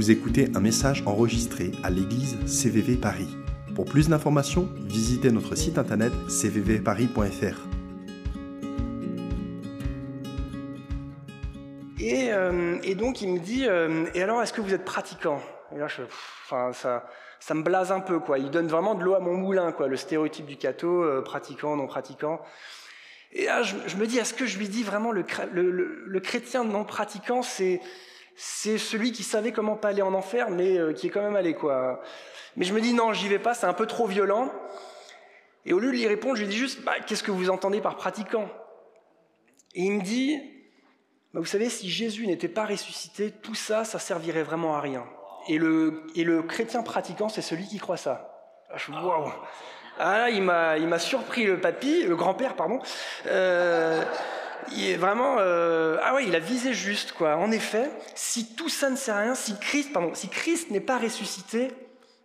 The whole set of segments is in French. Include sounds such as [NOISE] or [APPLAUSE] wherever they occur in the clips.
Vous écoutez un message enregistré à l'église CVV Paris. Pour plus d'informations, visitez notre site internet cvvparis.fr. Et, euh, et donc il me dit, euh, et alors est-ce que vous êtes pratiquant? Et là, je, pff, ça, ça me blase un peu, quoi. Il donne vraiment de l'eau à mon moulin, quoi. Le stéréotype du catho, euh, pratiquant, non pratiquant. Et là, je, me dis, est-ce que je lui dis vraiment le, le- le chrétien non pratiquant, c'est c'est celui qui savait comment pas aller en enfer, mais euh, qui est quand même allé, quoi. Mais je me dis, non, j'y vais pas, c'est un peu trop violent. Et au lieu de lui répondre, je lui dis juste, bah, qu'est-ce que vous entendez par pratiquant? Et il me dit, bah, vous savez, si Jésus n'était pas ressuscité, tout ça, ça servirait vraiment à rien. Et le, et le chrétien pratiquant, c'est celui qui croit ça. Ah, je, waouh. Ah, là, il m'a, surpris le papy, le grand-père, pardon. Euh, il est vraiment, euh, ah ouais, il a visé juste, quoi. En effet, si tout ça ne sert à rien, si Christ, pardon, si Christ n'est pas ressuscité,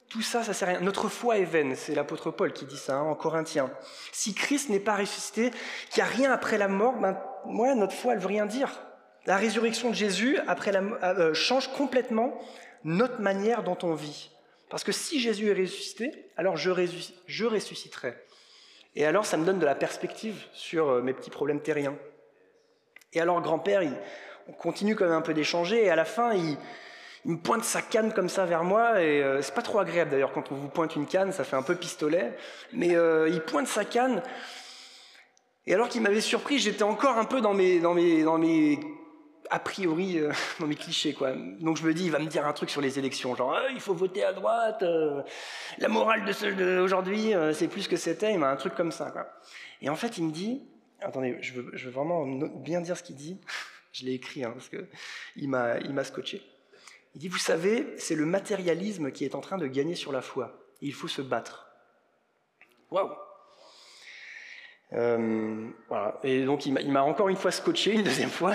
tout ça, ça sert à rien. Notre foi est vaine, c'est l'apôtre Paul qui dit ça hein, en Corinthiens. Si Christ n'est pas ressuscité, qu'il n'y a rien après la mort, ben, ouais, notre foi, elle veut rien dire. La résurrection de Jésus après la, euh, change complètement notre manière dont on vit. Parce que si Jésus est ressuscité, alors je, ressusc- je ressusciterai. Et alors, ça me donne de la perspective sur euh, mes petits problèmes terriens. Et alors, grand-père, on continue quand même un peu d'échanger, et à la fin, il, me pointe sa canne comme ça vers moi, et euh, c'est pas trop agréable d'ailleurs quand on vous pointe une canne, ça fait un peu pistolet, mais euh, il pointe sa canne, et alors qu'il m'avait surpris, j'étais encore un peu dans mes, dans mes, dans mes a priori, euh, [LAUGHS] dans mes clichés, quoi. Donc je me dis, il va me dire un truc sur les élections, genre, Ah, il faut voter à droite, la morale de ce- d'aujourd'hui, euh, c'est plus que c'était, il m'a un truc comme ça, quoi. Et en fait, il me dit, attendez, je veux, vraiment bien dire ce qu'il dit, je l'ai écrit, hein, parce que il m'a, scotché. Il dit, vous savez, c'est le matérialisme qui est en train de gagner sur la foi. Il faut se battre. Waouh Euh, voilà. Et donc il m'a- encore une fois scotché, une deuxième fois.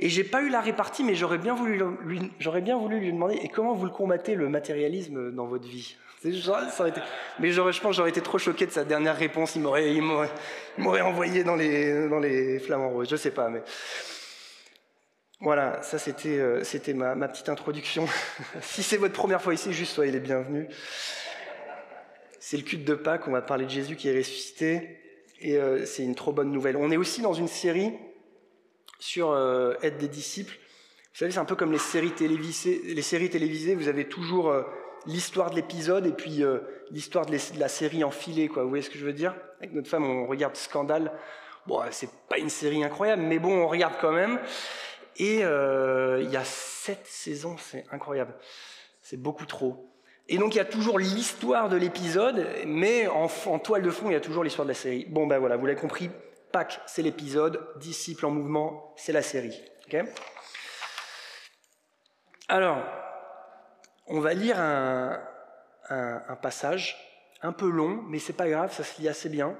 Et j'ai pas eu la répartie, mais j'aurais bien voulu lui demander et comment vous le combattez le matérialisme dans votre vie? Mais je pense, que j'aurais été trop choqué de sa dernière réponse. Il m'aurait, il m'aurait, envoyé dans les, dans les flamants roses. Je sais pas, mais voilà, ça c'était, euh, c'était ma, ma petite introduction. [LAUGHS] si c'est votre première fois ici, juste soyez les bienvenus. C'est le culte de Pâques. On va parler de Jésus qui est ressuscité. Et euh, c'est une trop bonne nouvelle. On est aussi dans une série sur euh, être des disciples. Vous savez, c'est un peu comme les séries télévisées. Les séries télévisées, vous avez toujours euh, l'histoire de l'épisode et puis euh, l'histoire de, la série enfilée. Quoi. Vous voyez ce que je veux dire? Avec notre femme, on regarde Scandale. Bon, c'est pas une série incroyable, mais bon, on regarde quand même. Et euh, il y a sept saisons, c'est incroyable. C'est beaucoup trop. Et donc il y a toujours l'histoire de l'épisode, mais en, toile de fond, il y a toujours l'histoire de la série. Bon ben voilà, vous l'avez compris, Pâques, c'est l'épisode, Disciples en mouvement, c'est la série. ok? Alors, on va lire un, passage un peu long, mais c'est pas grave, ça se lit assez bien.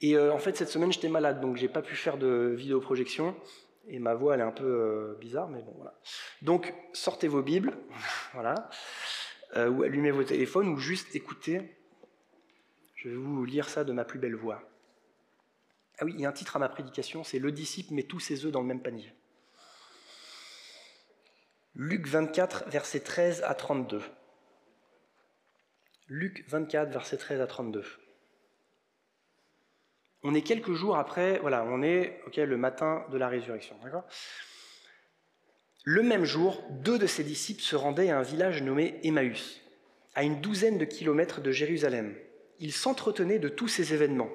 Et euh, en fait, cette semaine, j'étais malade, donc j'ai pas pu faire de vidéoprojection. Et ma voix, elle est un peu euh, bizarre, mais bon, voilà. Donc, sortez vos Bibles, [LAUGHS] voilà, euh, ou allumez vos téléphones, ou juste écoutez. Je vais vous lire ça de ma plus belle voix. Ah oui, il y a un titre à ma prédication, c'est Le disciple met tous ses œufs dans le même panier. Luc 24, versets 13 à 32. Luc 24, versets 13 à 32. On est quelques jours après, voilà, on est le matin de la résurrection. Le même jour, deux de ses disciples se rendaient à un village nommé Emmaüs, à une douzaine de kilomètres de Jérusalem. Ils s'entretenaient de tous ces événements.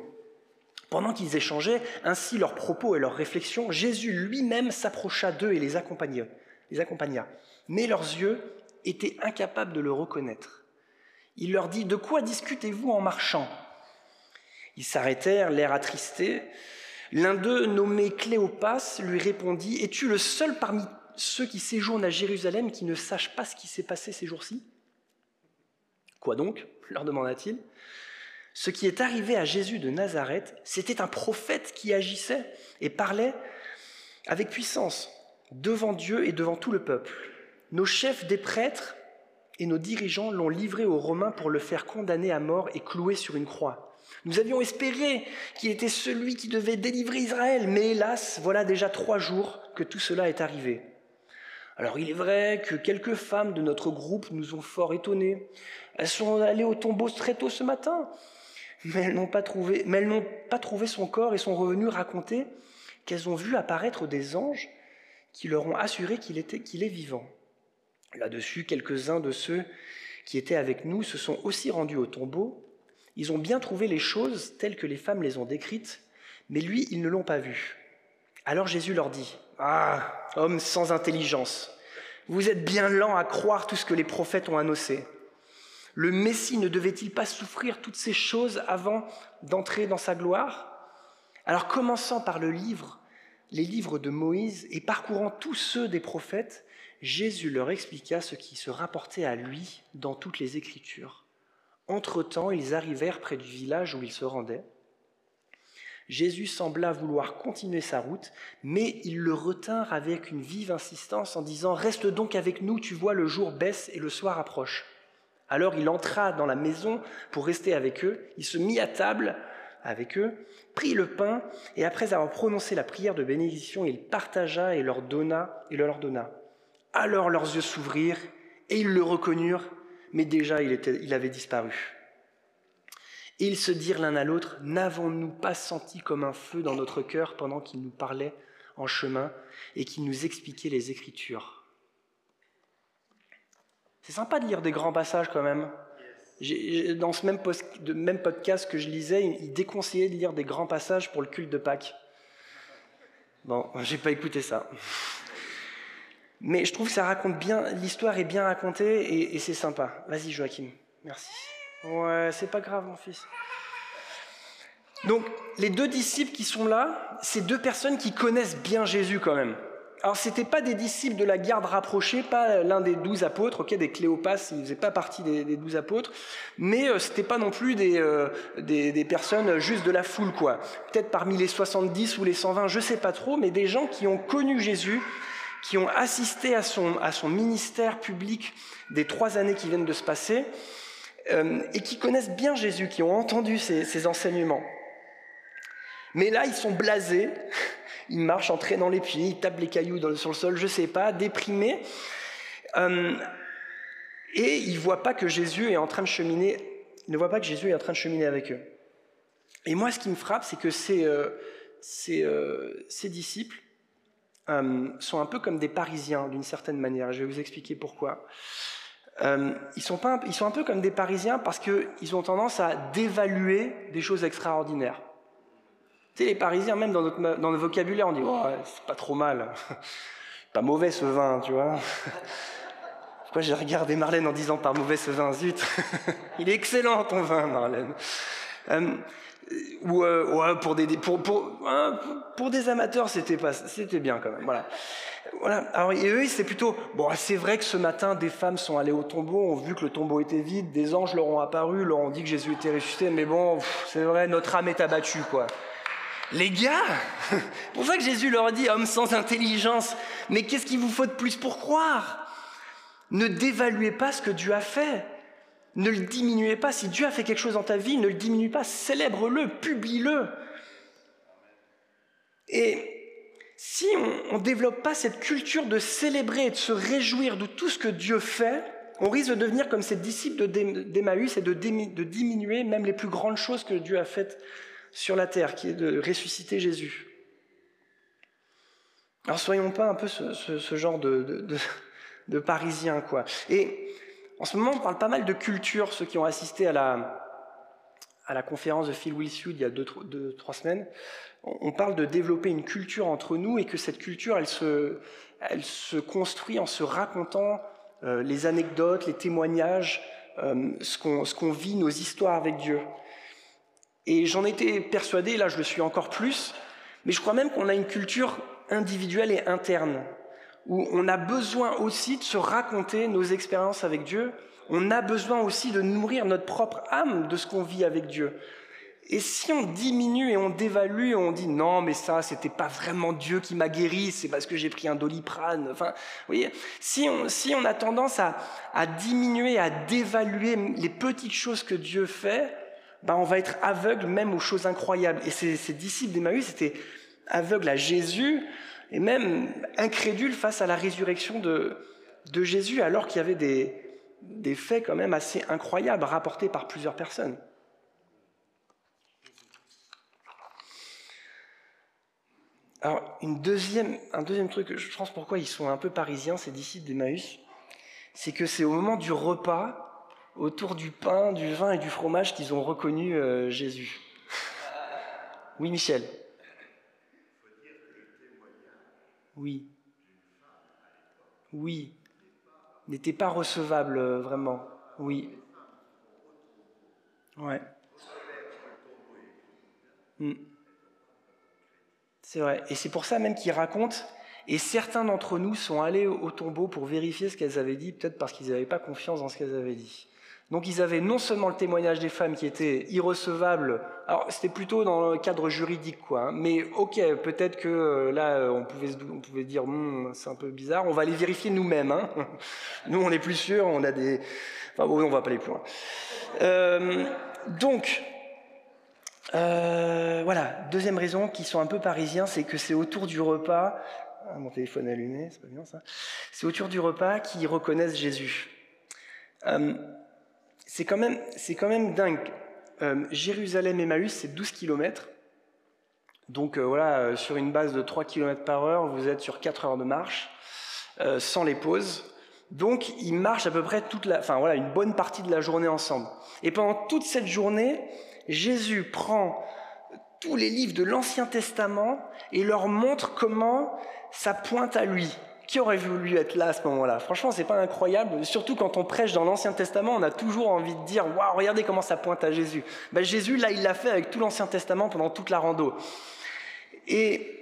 Pendant qu'ils échangeaient ainsi leurs propos et leurs réflexions, Jésus lui-même s'approcha d'eux et les accompagna, les accompagna. Mais leurs yeux étaient incapables de le reconnaître. Il leur dit De quoi discutez-vous en marchant? Ils s'arrêtèrent, l'air attristé. L'un d'eux, nommé Cléopas, lui répondit Es-tu le seul parmi ceux qui séjournent à Jérusalem qui ne sachent pas ce qui s'est passé ces jours-ci? Quoi donc? leur demanda-t-il. Ce qui est arrivé à Jésus de Nazareth, c'était un prophète qui agissait et parlait avec puissance devant Dieu et devant tout le peuple. Nos chefs des prêtres et nos dirigeants l'ont livré aux Romains pour le faire condamner à mort et clouer sur une croix. Nous avions espéré qu'il était celui qui devait délivrer Israël, mais hélas, voilà déjà trois jours que tout cela est arrivé. Alors il est vrai que quelques femmes de notre groupe nous ont fort étonnés. Elles sont allées au tombeau très tôt ce matin, mais elles n'ont pas trouvé, son corps et sont revenues raconter qu'elles ont vu apparaître des anges qui leur ont assuré qu'il qu'il est vivant. Là-dessus, quelques-uns de ceux qui étaient avec nous se sont aussi rendus au tombeau. Ils ont bien trouvé les choses telles que les femmes les ont décrites, mais lui, ils ne l'ont pas vu. Alors Jésus leur dit, Ah, hommes sans intelligence, vous êtes bien lents à croire tout ce que les prophètes ont annoncé. Le Messie ne devait-il pas souffrir toutes ces choses avant d'entrer dans sa gloire? Alors commençant par le livre, les livres de Moïse et parcourant tous ceux des prophètes, Jésus leur expliqua ce qui se rapportait à lui dans toutes les Écritures. Entre-temps, ils arrivèrent près du village où ils se rendaient. Jésus sembla vouloir continuer sa route, mais ils le retinrent avec une vive insistance en disant ⁇ Reste donc avec nous, tu vois, le jour baisse et le soir approche. ⁇ Alors il entra dans la maison pour rester avec eux, il se mit à table avec eux, prit le pain, et après avoir prononcé la prière de bénédiction, il partagea et leur donna, et le leur donna. Alors leurs yeux s'ouvrirent, et ils le reconnurent, mais déjà il, il avait disparu. Et ils se dirent l'un à l'autre, N'avons-nous pas senti comme un feu dans notre cœur pendant qu'il nous parlait en chemin et qu'il nous expliquait les Écritures? C'est sympa de lire des grands passages quand même. Dans ce même, podcast que je lisais, il déconseillait de lire des grands passages pour le culte de Pâques. Bon, j'ai pas écouté ça. Mais je trouve que ça raconte bien, l'histoire est bien racontée et, et c'est sympa. Vas-y Joachim, merci. Ouais, c'est pas grave, mon fils. Donc, les deux disciples qui sont là, c'est deux personnes qui connaissent bien Jésus quand même. Alors, ce pas des disciples de la garde rapprochée, pas l'un des douze apôtres, ok, des Cléopas, ils faisaient pas partie des, douze apôtres, mais euh, ce n'était pas non plus euh, des, des, personnes juste de la foule, quoi. Peut-être parmi les 70 ou les 120, je ne sais pas trop, mais des gens qui ont connu Jésus, qui ont assisté à son, à son ministère public des trois années qui viennent de se passer, euh, et qui connaissent bien Jésus, qui ont entendu ses, enseignements. Mais là, ils sont blasés, ils marchent en traînant les pieds, ils tapent les cailloux sur le sol, je ne sais pas, déprimés, euh, et ils ne voient pas que Jésus est en train de cheminer, ne voient pas que Jésus est en train de cheminer avec eux. Et moi, ce qui me frappe, c'est que ces, euh, ces disciples sont un peu comme des Parisiens, d'une certaine manière. Je vais vous expliquer pourquoi. Euh, ils sont un peu comme des Parisiens parce qu'ils ont tendance à dévaluer des choses extraordinaires. Tu sais, les Parisiens, même dans notre, dans notre vocabulaire, on dit oh, c'est pas trop mal, [LAUGHS] pas mauvais ce vin, tu vois. [LAUGHS] Pourquoi j'ai regardé Marlène en disant pas mauvais ce vin, zut, [LAUGHS] il est excellent ton vin, Marlène. Euh, ou euh, ouais, pour des pour pour, hein, pour des amateurs c'était pas c'était bien quand même voilà voilà. Alors, et eux, c'est plutôt, bon, c'est vrai que ce matin, des femmes sont allées au tombeau, ont vu que le tombeau était vide, des anges leur ont apparu, leur ont dit que Jésus était ressuscité, mais bon, c'est vrai, notre âme est abattue, quoi. Les gars, [LAUGHS] pour ça que Jésus leur dit, homme sans intelligence, mais qu'est-ce qu'il vous faut de plus pour croire? Ne dévaluez pas ce que Dieu a fait. Ne le diminuez pas. Si Dieu a fait quelque chose dans ta vie, ne le diminue pas. Célèbre-le, publie-le. Et si on ne développe pas cette culture de célébrer et de se réjouir de tout ce que Dieu fait, on risque de devenir comme ces disciples d'Emmaüs et de diminuer même les plus grandes choses que Dieu a faites sur la terre, qui est de ressusciter Jésus. Alors soyons pas un peu ce, genre de, Parisiens, quoi. Et en ce moment, on parle pas mal de culture, ceux qui ont assisté à la, à la conférence de Phil Wilsud il y a deux, deux, trois semaines on parle de développer une culture entre nous et que cette culture, elle se, elle se construit en se racontant euh, les anecdotes, les témoignages, euh, ce qu'on vit, nos histoires avec Dieu. Et j'en étais persuadé, là je le suis encore plus, mais je crois même qu'on a une culture individuelle et interne, où on a besoin aussi de se raconter nos expériences avec Dieu, on a besoin aussi de nourrir notre propre âme de ce qu'on vit avec Dieu. Et si on diminue et on dévalue, on dit non, mais ça, c'était pas vraiment Dieu qui m'a guéri, c'est parce que j'ai pris un doliprane. Enfin, vous voyez, si on, si on a tendance à, à diminuer, à dévaluer les petites choses que Dieu fait, ben on va être aveugle même aux choses incroyables. Et ces, disciples d'Emmaüs étaient aveugles à Jésus, et même incrédules face à la résurrection de, Jésus, alors qu'il y avait des, des faits quand même assez incroyables rapportés par plusieurs personnes. Alors, une deuxième, un deuxième truc, je pense pourquoi ils sont un peu parisiens, ces disciples d'Emmaüs, c'est que c'est au moment du repas, autour du pain, du vin et du fromage, qu'ils ont reconnu euh, Jésus. Oui, Michel. Oui. Oui. N'était pas recevable, euh, vraiment. Oui. Ouais. Hmm. C'est vrai. Et c'est pour ça même qu'il raconte, et certains d'entre nous sont allés au tombeau pour vérifier ce qu'elles avaient dit, peut-être parce qu'ils n'avaient pas confiance dans ce qu'elles avaient dit. Donc ils avaient non seulement le témoignage des femmes qui était irrecevable, alors c'était plutôt dans le cadre juridique, quoi, hein, mais ok, peut-être que euh, là euh, on pouvait, on pouvait dire hmm, c'est un peu bizarre, on va aller vérifier nous-mêmes. Hein. [LAUGHS] Nous on est plus sûr, on a des. Enfin bon, on va pas aller plus loin. Euh, donc, voilà, deuxième raison qui sont un peu parisiens, c'est que c'est autour du repas. Ah, mon téléphone allumé, c'est pas bien ça. C'est autour du repas qu'ils reconnaissent Jésus. C'est quand, même, quand même dingue. Euh, Jérusalem-Emmaüs, c'est 12 km. Donc euh, voilà, euh, sur une base de 3 km par heure, vous êtes sur 4 heures de marche, sans les pauses. Donc ils marchent à peu près toute la, enfin voilà, une bonne partie de la journée ensemble. Et pendant toute cette journée, Jésus prend tous les livres de l'Ancien Testament et leur montre comment ça pointe à lui. Qui aurait voulu être là à ce moment-là? Franchement, c'est pas incroyable. Surtout quand on prêche dans l'Ancien Testament, on a toujours envie de dire Waouh, regardez comment ça pointe à Jésus. Ben, Jésus, là, il l'a fait avec tout l'Ancien Testament pendant toute la rando. Et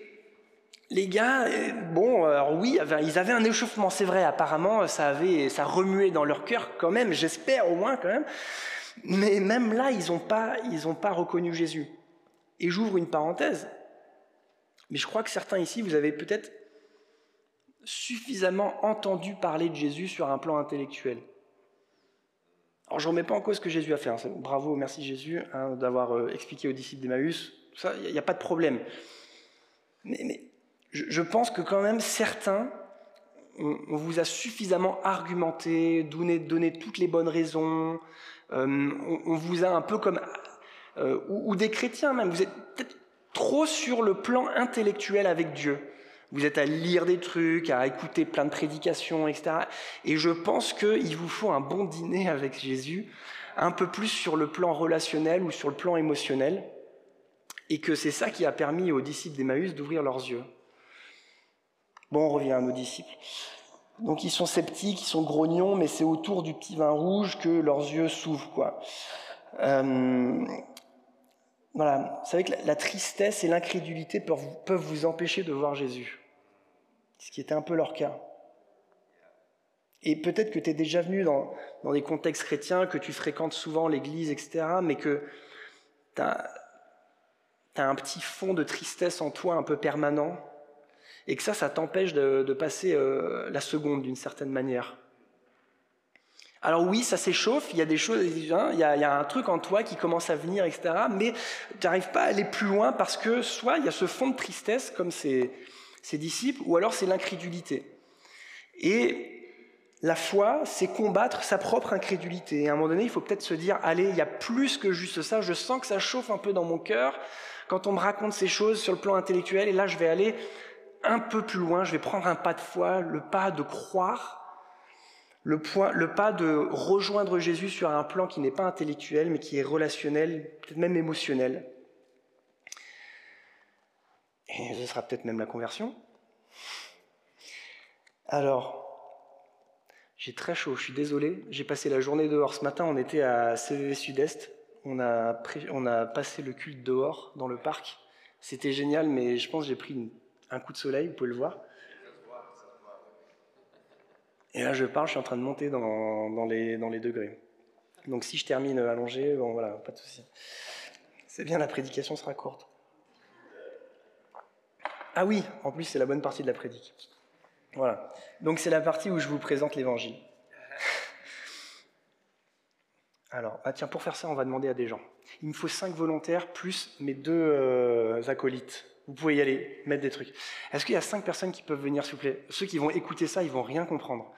les gars, euh, bon, alors oui, ils avaient un échauffement, c'est vrai. Apparemment, ça avait, ça remuait dans leur cœur quand même. J'espère au moins quand même. Mais même là, ils n'ont pas, pas reconnu Jésus. Et j'ouvre une parenthèse. Mais je crois que certains ici, vous avez peut-être suffisamment entendu parler de Jésus sur un plan intellectuel. Alors je ne remets pas en cause ce que Jésus a fait. Hein. Bravo, merci Jésus hein, d'avoir euh, expliqué aux disciples d'Emmaüs. Ça, il n'y a, pas de problème. Mais, je, pense que quand même certains, on, vous a suffisamment argumenté, donné, toutes les bonnes raisons. Euh, on, vous a un peu comme... Euh, ou des chrétiens même, vous êtes peut-être trop sur le plan intellectuel avec Dieu. Vous êtes à lire des trucs, à écouter plein de prédications, etc. Et je pense qu'il vous faut un bon dîner avec Jésus, un peu plus sur le plan relationnel ou sur le plan émotionnel, et que c'est ça qui a permis aux disciples d'Emmaüs d'ouvrir leurs yeux. Bon, on revient à nos disciples. Donc ils sont sceptiques, ils sont grognons, mais c'est autour du petit vin rouge que leurs yeux s'ouvrent, quoi. Euh, voilà, vous savez que la tristesse et l'incrédulité peuvent vous empêcher de voir Jésus ce qui était un peu leur cas. Et peut-être que tu es déjà venu dans, des contextes chrétiens, que tu fréquentes souvent l'église, etc., mais que tu as, un petit fond de tristesse en toi un peu permanent, et que ça, ça t'empêche de, passer euh, la seconde d'une certaine manière. Alors oui, ça s'échauffe, il y a des choses, hein, y il y a un truc en toi qui commence à venir, etc., mais tu n'arrives pas à aller plus loin parce que soit il y a ce fond de tristesse, comme c'est ses disciples, ou alors c'est l'incrédulité. Et la foi, c'est combattre sa propre incrédulité. Et à un moment donné, il faut peut-être se dire, allez, il y a plus que juste ça, je sens que ça chauffe un peu dans mon cœur quand on me raconte ces choses sur le plan intellectuel, et là je vais aller un peu plus loin, je vais prendre un pas de foi, le pas de croire, le, le pas de rejoindre Jésus sur un plan qui n'est pas intellectuel, mais qui est relationnel, peut-être même émotionnel. Et ce sera peut-être même la conversion. Alors, j'ai très chaud, je suis désolé. J'ai passé la journée dehors. Ce matin, on était à CVV Sud-Est. On a, passé le culte dehors, dans le parc. C'était génial, mais je pense que j'ai pris un coup de soleil, vous pouvez le voir. Et là, je parle, je suis en train de monter dans, dans, les, dans les degrés. Donc si je termine allongé, bon voilà, pas de souci. C'est bien, la prédication sera courte. Ah oui, en plus c'est la bonne partie de la prédique. Voilà. Donc c'est la partie où je vous présente l'évangile. [LAUGHS] Alors, ah tiens, pour faire ça, on va demander à des gens. Il me faut cinq volontaires plus mes deux euh, acolytes. Vous pouvez y aller, mettre des trucs. Est-ce qu'il y a cinq personnes qui peuvent venir, s'il vous plaît? Ceux qui vont écouter ça, ils vont rien comprendre.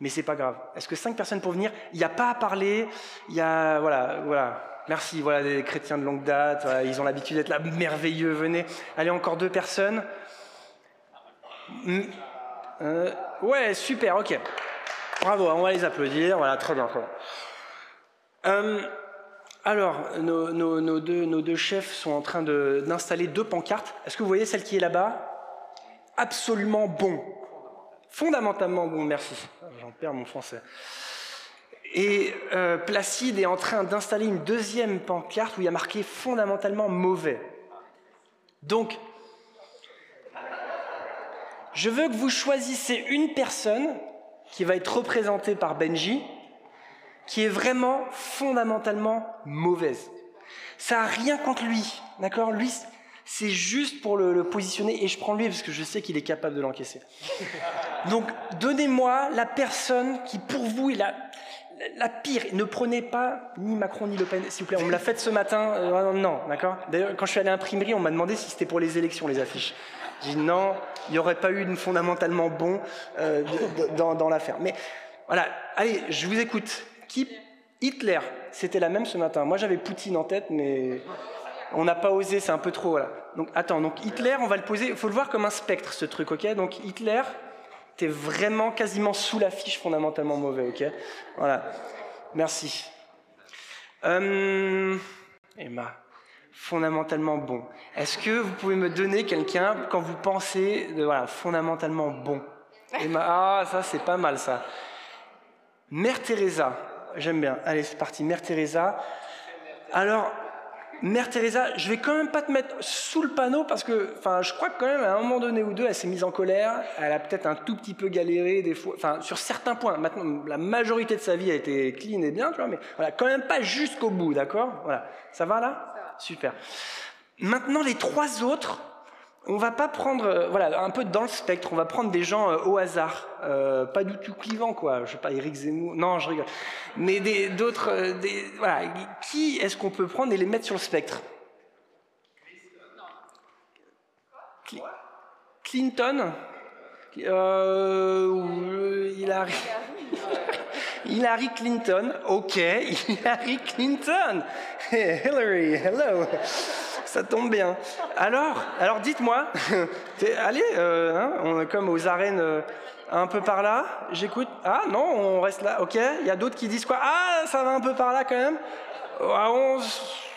Mais c'est pas grave. Est-ce que cinq personnes pour venir? Il n'y a pas à parler. Il y a voilà, voilà. Merci. Voilà des chrétiens de longue date. ils ont l'habitude d'être là. Merveilleux. Venez. Allez, encore deux personnes. Euh, ouais, super. Ok. Bravo. On va les applaudir. Voilà, très bien. Euh, alors, nos, deux, chefs sont en train d'installer deux pancartes. Est-ce que vous voyez celle qui est là-bas? Absolument bon. Fondamentalement bon, merci. J'en perds mon français. Et euh, Placide est en train d'installer une deuxième pancarte où il y a marqué fondamentalement mauvais. Donc, je veux que vous choisissez une personne qui va être représentée par Benji, qui est vraiment fondamentalement mauvaise. Ça n'a rien contre lui, d'accord? Lui, c'est juste pour le, positionner et je prends lui parce que je sais qu'il est capable de l'encaisser. Donc, donnez-moi la personne qui, pour vous, est la, la pire. Ne prenez pas ni Macron ni Le Pen, s'il vous plaît. On me l'a fait ce matin. Euh, non, d'accord D'ailleurs, quand je suis allé à l'imprimerie, on m'a demandé si c'était pour les élections, les affiches. J'ai dit non, il n'y aurait pas eu de fondamentalement bon euh, dans, dans l'affaire. Mais voilà, allez, je vous écoute. Qui Hitler, c'était la même ce matin. Moi, j'avais Poutine en tête, mais on n'a pas osé, c'est un peu trop. Voilà. Donc, attends, donc Hitler, on va le poser. Il faut le voir comme un spectre, ce truc, ok? Donc, Hitler, t'es vraiment quasiment sous la fiche fondamentalement mauvais, ok? Voilà. Merci. Euh, Emma, fondamentalement bon. Est-ce que vous pouvez me donner quelqu'un quand vous pensez de voilà fondamentalement bon? Emma, [LAUGHS] ah ça c'est pas mal ça. Mère Teresa, j'aime bien. Allez, c'est parti. Mère Teresa. Alors, Mère Teresa, je vais quand même pas te mettre sous le panneau parce que, enfin, je crois que quand même à un moment donné ou deux, elle s'est mise en colère. Elle a peut-être un tout petit peu galéré des fois, enfin, sur certains points. Maintenant, la majorité de sa vie a été clean et bien, tu vois, mais voilà, quand même pas jusqu'au bout, d'accord? Voilà, ça va là? Super. Maintenant, les trois autres, on va pas prendre, euh, voilà, un peu dans le spectre, on va prendre des gens euh, au hasard, euh, pas du tout clivants, quoi. Je sais pas, Eric Zemmour, non, je rigole. Mais d'autres, voilà, qui est-ce qu'on peut prendre et les mettre sur le spectre? Clinton? Hillary. [LAUGHS] Hillary Clinton, ok, [LAUGHS] Hillary Clinton. Hillary, hello ça tombe bien. Alors, alors dites-moi, [LAUGHS] allez, euh, hein, on est comme aux arènes euh, un peu par là, j'écoute. Ah non, on reste là, ok. Il y a d'autres qui disent quoi Ah, ça va un peu par là quand même. Ah,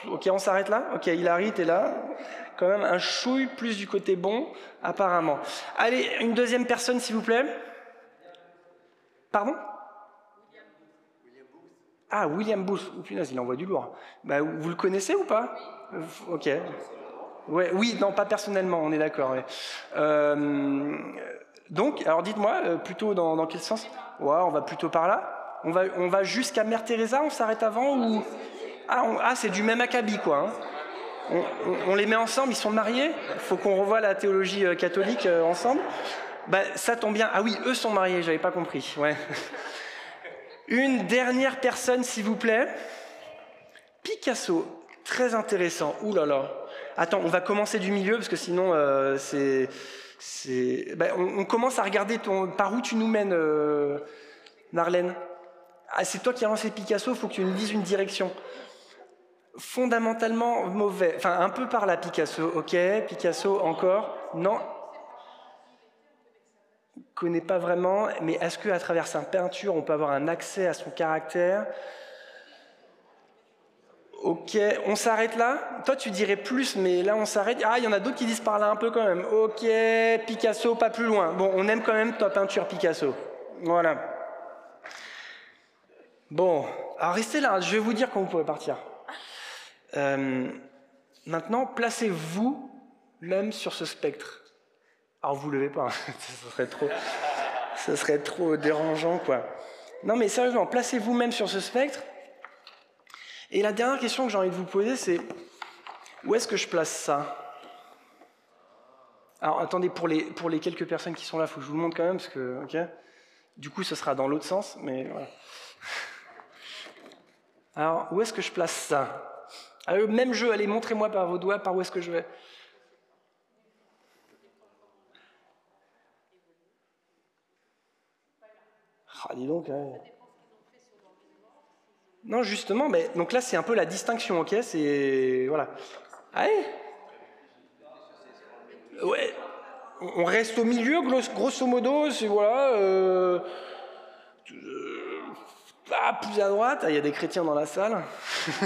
ok, on s'arrête là. Ok, Hilary, t'es là. Quand même un chouille plus du côté bon, apparemment. Allez, une deuxième personne, s'il vous plaît. Pardon? Ah, William Booth. Oh, punaise, il envoie du lourd. Bah, vous le connaissez ou pas? Ok. Ouais, oui, non, pas personnellement, on est d'accord. Euh, donc, alors dites-moi, euh, plutôt dans, quel sens? Ouais, on va plutôt par là. On va, on va jusqu'à Mère Teresa, on s'arrête avant ou? Ah, ah c'est du même acabit, quoi. Hein. on, les met ensemble, ils sont mariés? Faut qu'on revoie la théologie euh, catholique ensemble? Bah, ça tombe bien. Ah oui, eux sont mariés, j'avais pas compris. Ouais. [LAUGHS] Une dernière personne, s'il vous plaît. Picasso. Très intéressant. Ouh là là. Attends, on va commencer du milieu parce que sinon, euh, c'est. Ben, on, commence à regarder ton, par où tu nous mènes, euh, Marlène. Ah, c'est toi qui as lancé Picasso, il faut que tu nous dises une direction. Fondamentalement mauvais. Enfin, un peu par là, Picasso. Ok, Picasso encore. Non. Connais pas vraiment, mais est-ce qu'à travers sa peinture, on peut avoir un accès à son caractère? Ok, on s'arrête là? Toi, tu dirais plus, mais là, on s'arrête. Ah, il y en a d'autres qui disent par là un peu quand même. Ok, Picasso, pas plus loin. Bon, on aime quand même ta peinture Picasso. Voilà. Bon, alors restez là, je vais vous dire quand vous pouvez partir. Euh, maintenant, placez-vous même sur ce spectre. Alors, vous levez pas, [LAUGHS] ça serait trop, ça serait trop dérangeant, quoi. Non, mais sérieusement, placez-vous même sur ce spectre et la dernière question que j'ai envie de vous poser, c'est où est-ce que je place ça? Alors attendez, pour les, pour les quelques personnes qui sont là, il faut que je vous le montre quand même, parce que, ok Du coup, ce sera dans l'autre sens, mais voilà. [LAUGHS] Alors, où est-ce que je place ça? Ah, même jeu, allez, montrez-moi par vos doigts par où est-ce que je vais. Ah, dis donc, hein. Non, justement, mais donc là c'est un peu la distinction, ok C'est voilà. Allez. Ouais? On reste au milieu, grosso modo, c'est voilà. Euh, ah, plus à droite, ah, il y a des chrétiens dans la salle. [LAUGHS]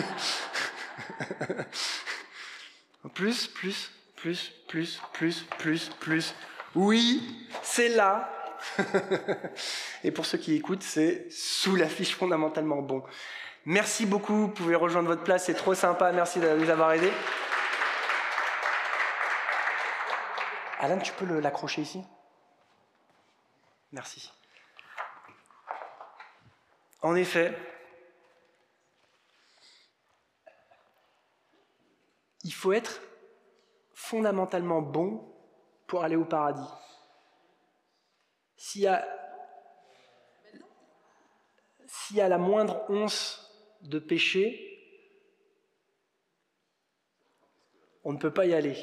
plus, plus, plus, plus, plus, plus, plus. Oui, c'est là. [LAUGHS] Et pour ceux qui écoutent, c'est sous l'affiche fondamentalement bon. Merci beaucoup, vous pouvez rejoindre votre place, c'est trop sympa, merci de nous avoir aidés. Alan, tu peux l'accrocher ici? Merci. En effet, il faut être fondamentalement bon pour aller au paradis. S'il y a, s'il y a la moindre once de péché, on ne peut pas y aller.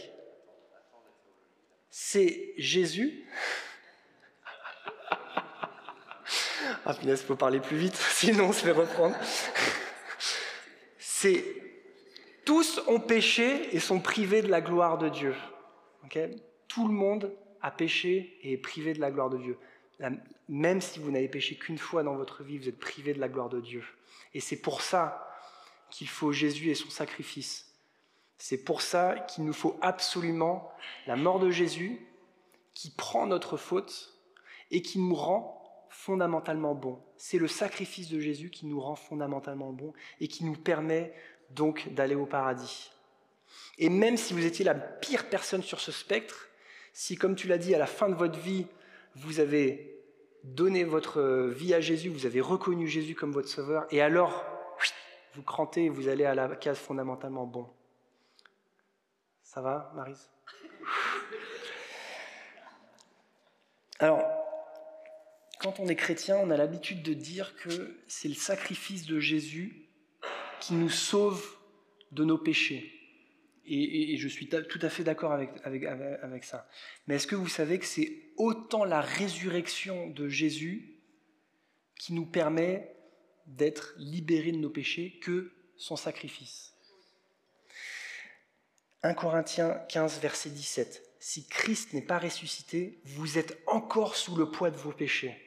C'est Jésus. ah punaise, il faut parler plus vite, [LAUGHS] sinon on se fait reprendre. C'est tous ont péché et sont privés de la gloire de Dieu. Tout le monde a péché et est privé de la gloire de Dieu. Même si vous n'avez péché qu'une fois dans votre vie, vous êtes privé de la gloire de Dieu. Et c'est pour ça qu'il faut Jésus et son sacrifice. C'est pour ça qu'il nous faut absolument la mort de Jésus qui prend notre faute et qui nous rend fondamentalement bons. C'est le sacrifice de Jésus qui nous rend fondamentalement bons et qui nous permet donc d'aller au paradis. Et même si vous étiez la pire personne sur ce spectre, si comme tu l'as dit à la fin de votre vie, vous avez donné votre vie à Jésus, vous avez reconnu Jésus comme votre sauveur, et alors, vous crantez et vous allez à la case fondamentalement bon. Ça va, Marise? Alors, quand on est chrétien, on a l'habitude de dire que c'est le sacrifice de Jésus qui nous sauve de nos péchés. Et, je suis tout à fait d'accord avec, avec, ça. Mais est-ce que vous savez que c'est autant la résurrection de Jésus qui nous permet d'être libérés de nos péchés que son sacrifice? 1 Corinthiens 15, verset 17. Si Christ n'est pas ressuscité, vous êtes encore sous le poids de vos péchés.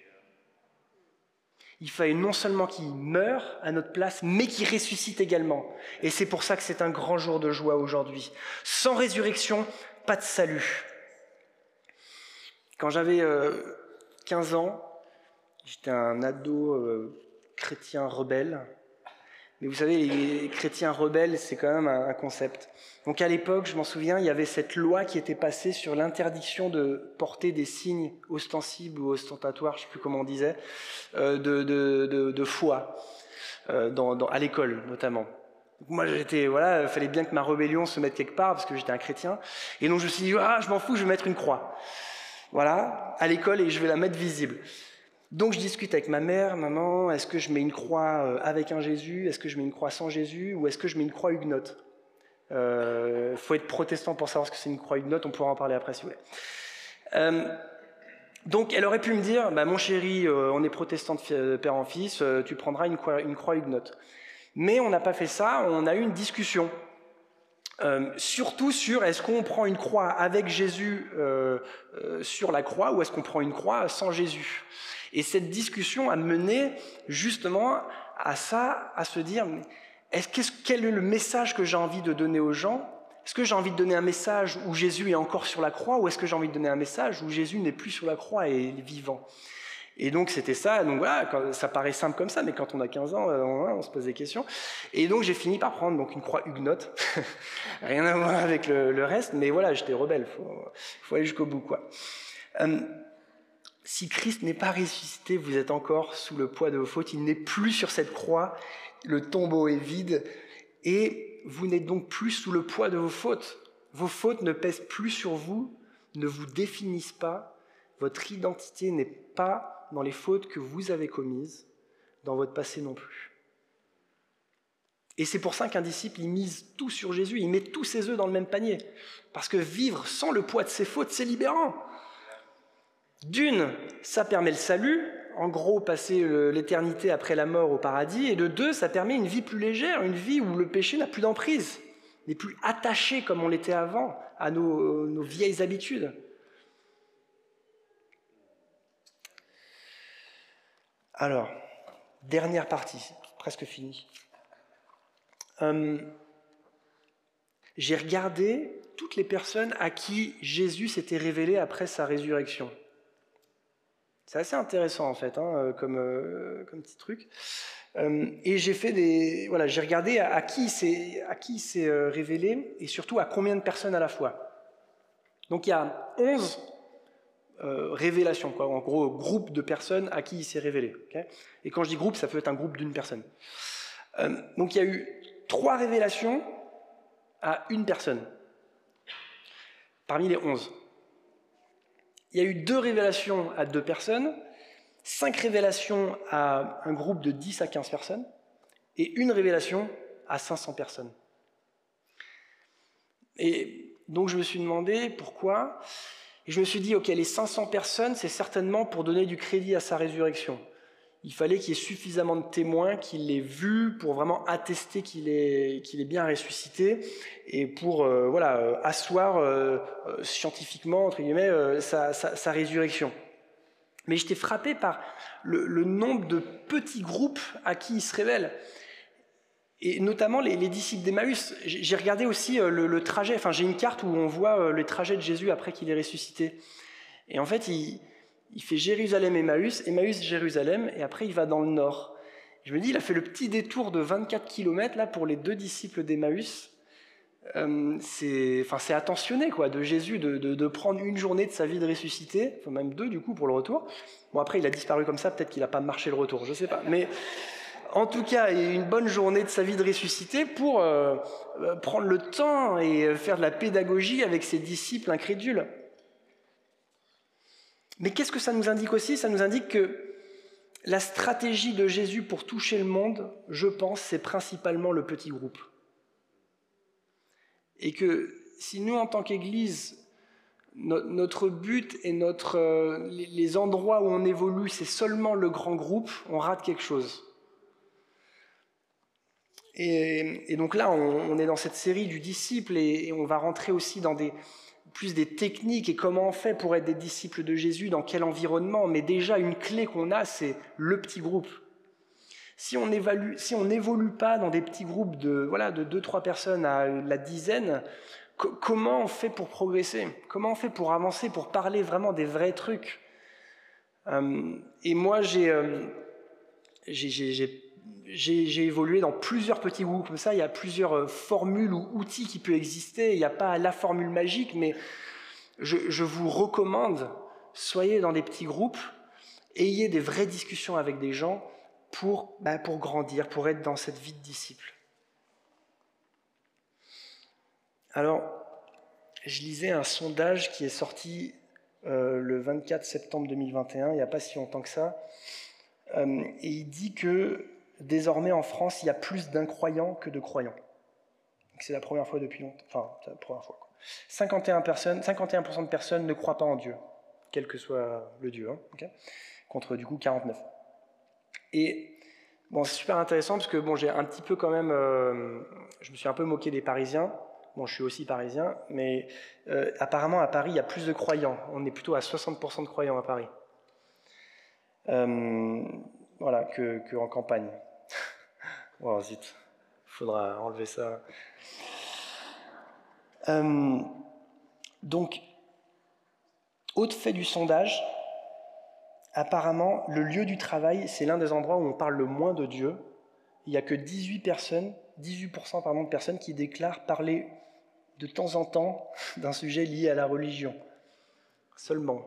Il fallait non seulement qu'il meure à notre place, mais qu'il ressuscite également. Et c'est pour ça que c'est un grand jour de joie aujourd'hui. Sans résurrection, pas de salut. Quand j'avais 15 euh, ans, j'étais un ado euh, chrétien rebelle. Mais vous savez, les chrétiens rebelles, c'est quand même un, concept. Donc à l'époque, je m'en souviens, il y avait cette loi qui était passée sur l'interdiction de porter des signes ostensibles ou ostentatoires, je ne sais plus comment on disait, euh, de, foi, euh, à l'école notamment. moi, j'étais, voilà, il fallait bien que ma rébellion se mette quelque part parce que j'étais un chrétien. Et donc je me suis dit, ah, je m'en fous, je vais mettre une croix. Voilà, à l'école et je vais la mettre visible. Donc je discute avec ma mère, maman, est-ce que je mets une croix euh, avec un Jésus? Est-ce que je mets une croix sans Jésus? Ou est-ce que je mets une croix huguenote? Il euh, faut être protestant pour savoir ce que c'est une croix huguenote, on pourra en parler après si vous voulez. Euh, donc elle aurait pu me dire, bah, mon chéri, on est protestant de père en fils, tu prendras une croix, une croix huguenote. Mais on n'a pas fait ça, on a eu une discussion. surtout sur est-ce qu'on prend une croix avec Jésus sur la croix ou est-ce qu'on prend une croix sans Jésus? Et cette discussion a mené justement à ça, à se dire, est quel est le message que j'ai envie de donner aux gens? Est-ce que j'ai envie de donner un message où Jésus est encore sur la croix ou est-ce que j'ai envie de donner un message où Jésus n'est plus sur la croix et est vivant? Et donc c'était ça, donc voilà, ça paraît simple comme ça, mais quand on a 15 ans, euh, on, se pose des questions. Et donc j'ai fini par prendre donc une croix huguenote, [LAUGHS] rien à voir avec le, reste, mais voilà, j'étais rebelle, faut, faut aller jusqu'au bout quoi. Euh, si Christ n'est pas ressuscité, vous êtes encore sous le poids de vos fautes, il n'est plus sur cette croix, le tombeau est vide, et vous n'êtes donc plus sous le poids de vos fautes. Vos fautes ne pèsent plus sur vous, ne vous définissent pas, votre identité n'est pas dans les fautes que vous avez commises, dans votre passé non plus. Et c'est pour ça qu'un disciple, il mise tout sur Jésus, il met tous ses œufs dans le même panier. Parce que vivre sans le poids de ses fautes, c'est libérant. D'une, ça permet le salut, en gros passer l'éternité après la mort au paradis, et de deux, ça permet une vie plus légère, une vie où le péché n'a plus d'emprise, n'est plus attaché comme on l'était avant à nos, vieilles habitudes. Alors, dernière partie, presque finie. Euh, j'ai regardé toutes les personnes à qui Jésus s'était révélé après sa résurrection. C'est assez intéressant en fait, hein, euh, comme, euh, comme, petit truc. Euh, et j'ai regardé à, qui c'est, à révélé et surtout à combien de personnes à la fois. Donc il y a 11 révélations, en gros groupe de personnes à qui il s'est révélé. et quand je dis groupe, ça peut être un groupe d'une personne. donc il y a eu trois révélations à une personne parmi les 11 il y a eu deux révélations à deux personnes, cinq révélations à un groupe de 10 à 15 personnes, et une révélation à 500 personnes. Et donc je me suis demandé pourquoi, et je me suis dit, ok, les 500 personnes, c'est certainement pour donner du crédit à sa résurrection il fallait qu'il y ait suffisamment de témoins qui l'aient vu pour vraiment attester qu'il est, bien ressuscité et pour euh, voilà, euh, asseoir euh, scientifiquement entre guillemets, sa, résurrection. Mais j'étais frappé par le, nombre de petits groupes à qui il se révèle. Et notamment les, disciples d'Emmaüs. J'ai regardé aussi le, le trajet, enfin j'ai une carte où on voit le trajet de Jésus après qu'il est ressuscité. Et en fait, il, il fait Jérusalem-Emmaüs, Emmaüs-Jérusalem, et après il va dans le nord. Je me dis, il a fait le petit détour de 24 km là pour les deux disciples d'Emmaüs. Euh, c'est attentionné quoi, de Jésus de, de, prendre une journée de sa vie de ressuscité, enfin, même deux du coup pour le retour. Bon après il a disparu comme ça, peut-être qu'il n'a pas marché le retour, je ne sais pas. Mais en tout cas, une bonne journée de sa vie de ressuscité pour euh, euh, prendre le temps et faire de la pédagogie avec ses disciples incrédules. Mais qu'est-ce que ça nous indique aussi? Ça nous indique que la stratégie de Jésus pour toucher le monde, je pense, c'est principalement le petit groupe. Et que si nous, en tant qu'Église, notre but et euh, les endroits où on évolue, c'est seulement le grand groupe, on rate quelque chose. Et, donc là, on, est dans cette série du disciple et on va rentrer aussi dans des, plus des techniques et comment on fait pour être des disciples de Jésus, dans quel environnement. Mais déjà, une clé qu'on a, c'est le petit groupe. Si on évalue, si on n'évolue pas dans des petits groupes de voilà de deux trois personnes à la dizaine, comment on fait pour progresser? Comment on fait pour avancer, pour parler vraiment des vrais trucs? Euh, Et moi, euh, j'ai j'ai évolué dans plusieurs petits groupes comme ça. Il y a plusieurs euh, formules ou outils qui peuvent exister. Il n'y a pas la formule magique, mais je, vous recommande, soyez dans des petits groupes, ayez des vraies discussions avec des gens pour, bah, pour grandir, pour être dans cette vie de disciple. Alors, je lisais un sondage qui est sorti euh, le 24 septembre 2021, il n'y a pas si longtemps que ça, euh, et il dit que désormais en France, il y a plus d'incroyants que de croyants. C'est la première fois depuis longtemps. Enfin, la première fois. 51%, personnes, 51 de personnes ne croient pas en Dieu, quel que soit le Dieu, hein, contre du coup 49. Et bon, c'est super intéressant parce que bon, j'ai un petit peu quand même, euh, je me suis un peu moqué des Parisiens. Bon, je suis aussi parisien, mais euh, apparemment à Paris, il y a plus de croyants. On est plutôt à 60% de croyants à Paris. Euh, voilà, que, que en campagne. Oh zut, faudra enlever ça. Euh, donc, autre fait du sondage, apparemment, le lieu du travail, c'est l'un des endroits où on parle le moins de Dieu. Il n'y a que 18 personnes, 18% pardon, de personnes qui déclarent parler de temps en temps [LAUGHS] d'un sujet lié à la religion. Seulement.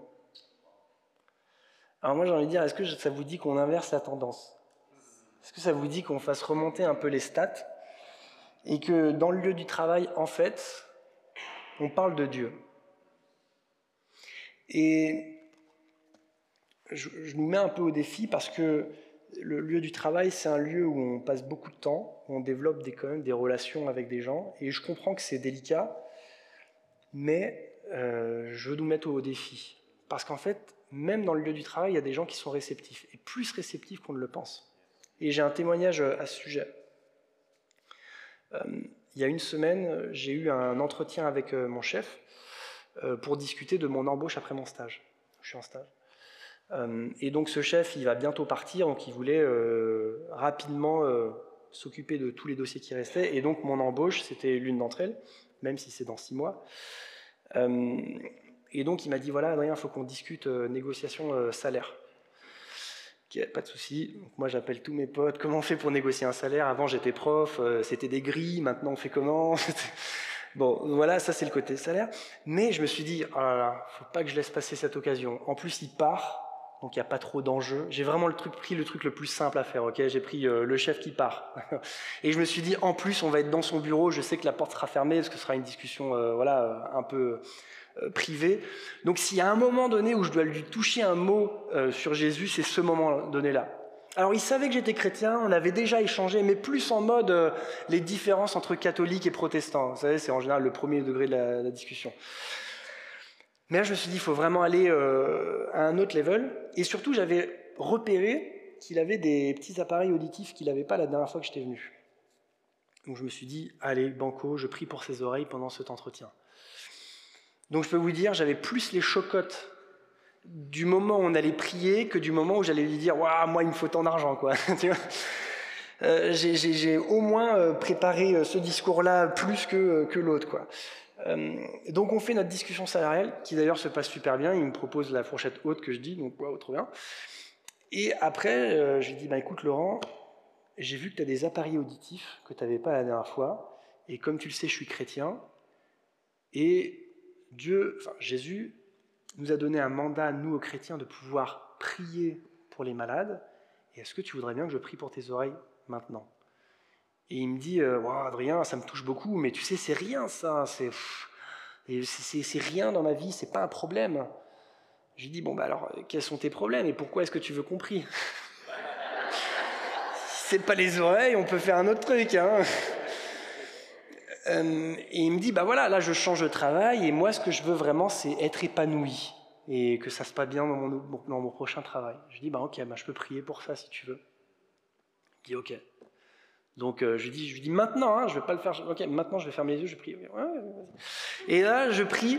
Alors moi j'ai envie de dire, est-ce que ça vous dit qu'on inverse la tendance? Est-ce que ça vous dit qu'on fasse remonter un peu les stats et que dans le lieu du travail, en fait, on parle de Dieu Et je, nous mets un peu au défi parce que le lieu du travail, c'est un lieu où on passe beaucoup de temps, où on développe des, quand même des relations avec des gens, et je comprends que c'est délicat, mais euh, je veux nous mettre au défi. Parce qu'en fait, même dans le lieu du travail, il y a des gens qui sont réceptifs, et plus réceptifs qu'on ne le pense. Et j'ai un témoignage à ce sujet. Euh, il y a une semaine, j'ai eu un entretien avec euh, mon chef euh, pour discuter de mon embauche après mon stage. Je suis en stage. Et donc ce chef, il va bientôt partir, donc il voulait rapidement s'occuper de tous les dossiers qui restaient. Et donc mon embauche, c'était l'une d'entre elles, même si c'est dans six mois. Et donc il m'a dit, voilà Adrien, il faut qu'on discute négociation salaire pas de souci. Moi, j'appelle tous mes potes. Comment on fait pour négocier un salaire? Avant, j'étais prof, euh, c'était des grilles. Maintenant, on fait comment? [LAUGHS] Bon, voilà, ça c'est le côté salaire. Mais je me suis dit, oh là là, faut pas que je laisse passer cette occasion. En plus, il part, donc il n'y a pas trop d'enjeux. J'ai vraiment pris le truc le plus simple à faire, J'ai pris euh, le chef qui part. [LAUGHS] Et je me suis dit, en plus, on va être dans son bureau. Je sais que la porte sera fermée parce que ce sera une discussion, euh, voilà, un peu privé. Donc s'il y a un moment donné où je dois lui toucher un mot euh, sur Jésus, c'est ce moment donné-là. Alors il savait que j'étais chrétien, on avait déjà échangé, mais plus en mode euh, les différences entre catholiques et protestants. Vous savez, c'est en général le premier degré de la, discussion. Mais là, je me suis dit, il faut vraiment aller à un autre level. Et surtout, j'avais repéré qu'il avait des petits appareils auditifs qu'il n'avait pas la dernière fois que j'étais venu. Donc je me suis dit, allez, Banco, je prie pour ses oreilles pendant cet entretien. Donc je peux vous dire, j'avais plus les chocottes du moment où on allait prier que du moment où j'allais lui dire Waouh, moi, il me faut tant d'argent. quoi. [LAUGHS] Euh, j'ai au moins euh, préparé euh, ce discours-là plus que, que l'autre. quoi. donc on fait notre discussion salariale, qui d'ailleurs se passe super bien. Il me propose la fourchette haute que je dis, donc waouh, trop bien. Et après, je lui dis bah, écoute, Laurent, j'ai vu que tu as des appareils auditifs que tu n'avais pas la dernière fois. Et comme tu le sais, je suis chrétien. Et Dieu, enfin Jésus, nous a donné un mandat, nous aux chrétiens, de pouvoir prier pour les malades. Et est-ce que tu voudrais bien que je prie pour tes oreilles maintenant? Et il me dit, euh, Adrien, ça me touche beaucoup, mais tu sais, c'est rien ça, c'est, c'est, rien dans ma vie, c'est pas un problème. Je lui dis, bon, bah alors, quels sont tes problèmes et pourquoi est-ce que tu veux qu'on prie? [LAUGHS] C'est pas les oreilles, on peut faire un autre truc. Hein euh, et il me dit, bah voilà, là je change de travail et moi ce que je veux vraiment c'est être épanoui et que ça se passe bien dans mon, prochain travail. Je dis, bah ok, bah, je peux prier pour ça si tu veux. Il dit, ok. Donc euh, je, lui dis, je lui dis maintenant, hein, je vais pas le faire, ok, maintenant je vais fermer les yeux, je prie. et là je prie,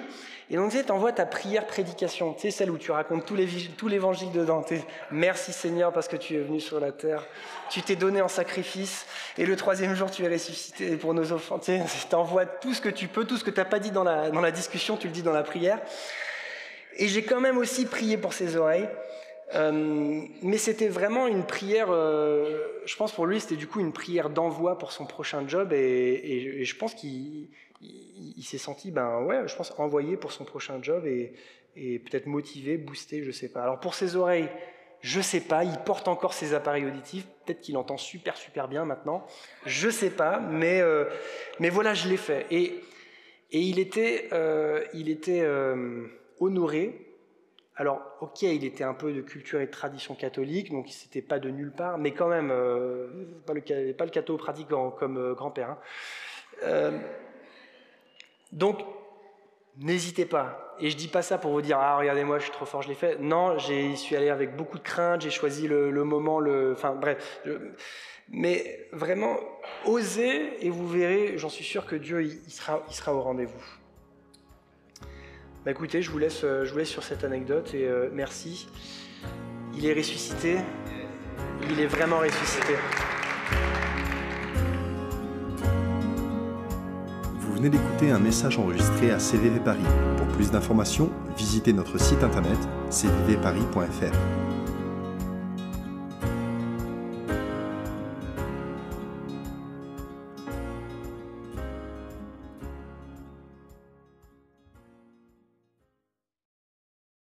et donc tu sais, envoies ta prière prédication, tu sais, celle où tu racontes tout l'évangile dedans. Merci Seigneur parce que tu es venu sur la terre, tu t'es donné en sacrifice, et le troisième jour tu es ressuscité pour nos enfants. Tu envoies tout ce que tu peux, tout ce que tu n'as pas dit dans la, dans la discussion, tu le dis dans la prière. Et j'ai quand même aussi prié pour ses oreilles. Euh, mais c'était vraiment une prière, euh, je pense pour lui, c'était du coup une prière d'envoi pour son prochain job, et, je pense qu'il s'est senti, ben ouais, je pense envoyé pour son prochain job, et, peut-être motivé, boosté, je sais pas. Alors pour ses oreilles, je sais pas, il porte encore ses appareils auditifs, peut-être qu'il entend super super bien maintenant, je sais pas, mais, euh, voilà, je l'ai fait. Et, il était honoré alors, ok, il était un peu de culture et de tradition catholique, donc c'était pas de nulle part, mais quand même, euh, pas, le, pas le catho pratiquant comme euh, grand-père. Hein. Euh, donc, n'hésitez pas. Et je dis pas ça pour vous dire, ah, regardez-moi, je suis trop fort, je l'ai fait. Non, j'y suis allé avec beaucoup de crainte, j'ai choisi le, moment, le, enfin, bref. mais vraiment, osez et vous verrez, j'en suis sûr que Dieu, sera, il sera au rendez-vous. Bah écoutez, je vous laisse, euh, je vous laisse sur cette anecdote et euh, merci. Il est ressuscité. Il est vraiment ressuscité. Vous venez d'écouter un message enregistré à CVV Paris. Pour plus d'informations, visitez notre site internet cvvparis.fr.